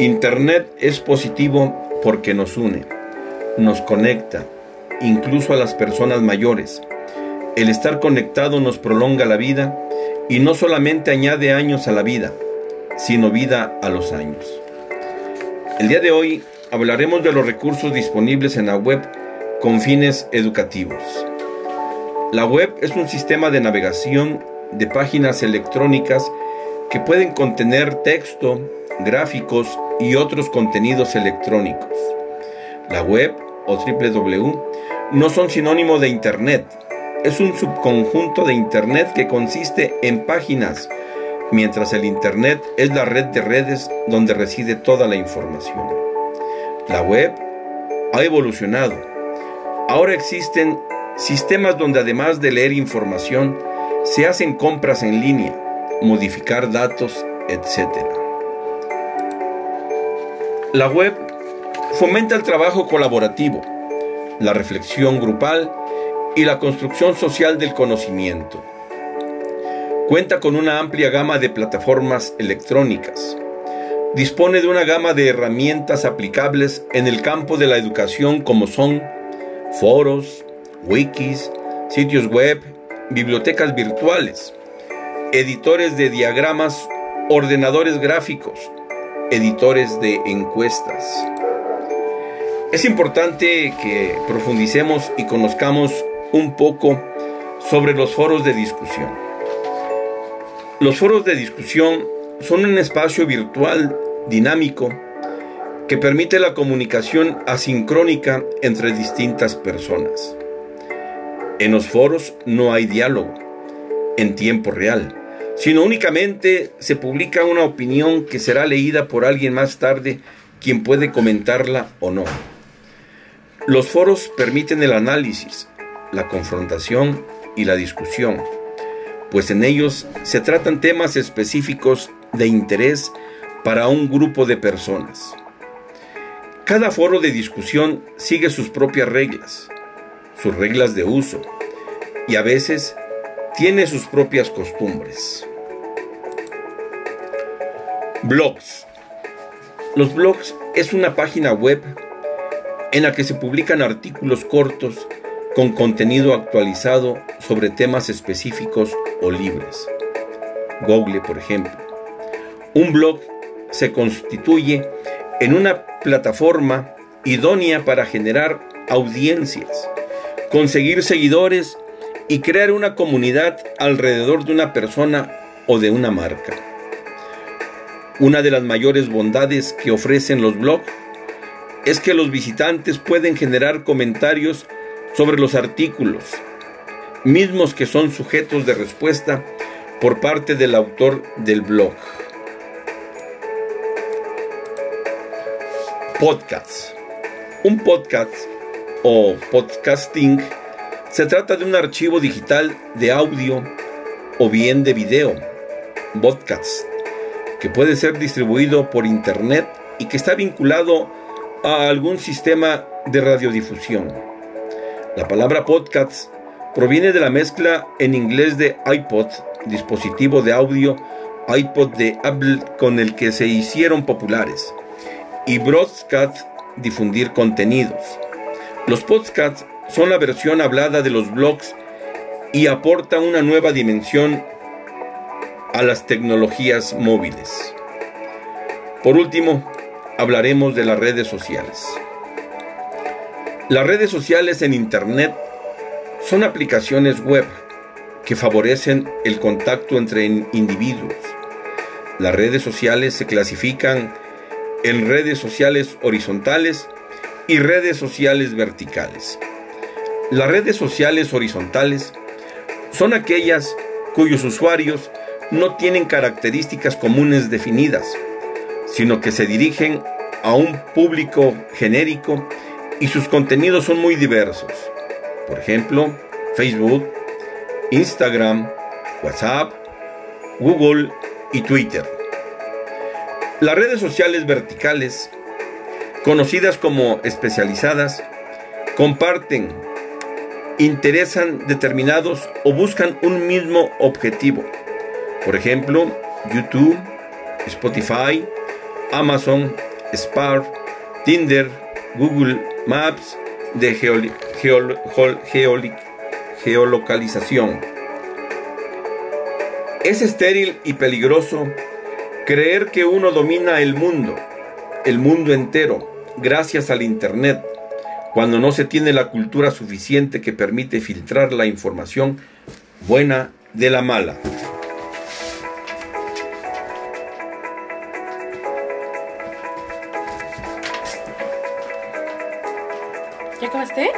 Internet es positivo porque nos une, nos conecta, incluso a las personas mayores. El estar conectado nos prolonga la vida y no solamente añade años a la vida, sino vida a los años. El día de hoy hablaremos de los recursos disponibles en la web con fines educativos. La web es un sistema de navegación de páginas electrónicas que pueden contener texto, gráficos y otros contenidos electrónicos. La web o www no son sinónimo de Internet, es un subconjunto de Internet que consiste en páginas, mientras el Internet es la red de redes donde reside toda la información. La web ha evolucionado. Ahora existen sistemas donde además de leer información, se hacen compras en línea, modificar datos, etc. La web fomenta el trabajo colaborativo, la reflexión grupal y la construcción social del conocimiento. Cuenta con una amplia gama de plataformas electrónicas. Dispone de una gama de herramientas aplicables en el campo de la educación como son foros, wikis, sitios web, bibliotecas virtuales, editores de diagramas, ordenadores gráficos, editores de encuestas. Es importante que profundicemos y conozcamos un poco sobre los foros de discusión. Los foros de discusión son un espacio virtual dinámico que permite la comunicación asincrónica entre distintas personas. En los foros no hay diálogo en tiempo real, sino únicamente se publica una opinión que será leída por alguien más tarde, quien puede comentarla o no. Los foros permiten el análisis, la confrontación y la discusión, pues en ellos se tratan temas específicos de interés para un grupo de personas. Cada foro de discusión sigue sus propias reglas, sus reglas de uso, y a veces tiene sus propias costumbres. Blogs. Los blogs es una página web en la que se publican artículos cortos con contenido actualizado sobre temas específicos o libres. Google, por ejemplo. Un blog se constituye en una plataforma idónea para generar audiencias, conseguir seguidores y crear una comunidad alrededor de una persona o de una marca. Una de las mayores bondades que ofrecen los blogs es que los visitantes pueden generar comentarios sobre los artículos, mismos que son sujetos de respuesta por parte del autor del blog. Podcast. Un podcast o podcasting se trata de un archivo digital de audio o bien de video, podcast, que puede ser distribuido por internet y que está vinculado a algún sistema de radiodifusión. La palabra podcast proviene de la mezcla en inglés de iPod, dispositivo de audio iPod de Apple con el que se hicieron populares, y broadcast, difundir contenidos. Los podcasts son la versión hablada de los blogs y aportan una nueva dimensión a las tecnologías móviles. Por último, hablaremos de las redes sociales. Las redes sociales en Internet son aplicaciones web que favorecen el contacto entre individuos. Las redes sociales se clasifican en redes sociales horizontales y redes sociales verticales. Las redes sociales horizontales son aquellas cuyos usuarios no tienen características comunes definidas, sino que se dirigen a un público genérico y sus contenidos son muy diversos. Por ejemplo, Facebook, Instagram, WhatsApp, Google y Twitter. Las redes sociales verticales, conocidas como especializadas, comparten, interesan determinados o buscan un mismo objetivo. Por ejemplo, YouTube, Spotify, Amazon, Spar, Tinder, Google Maps de geolocalización. Es estéril y peligroso creer que uno domina el mundo, el mundo entero, gracias al Internet, cuando no se tiene la cultura suficiente que permite filtrar la información buena de la mala. ¿Ya acabaste?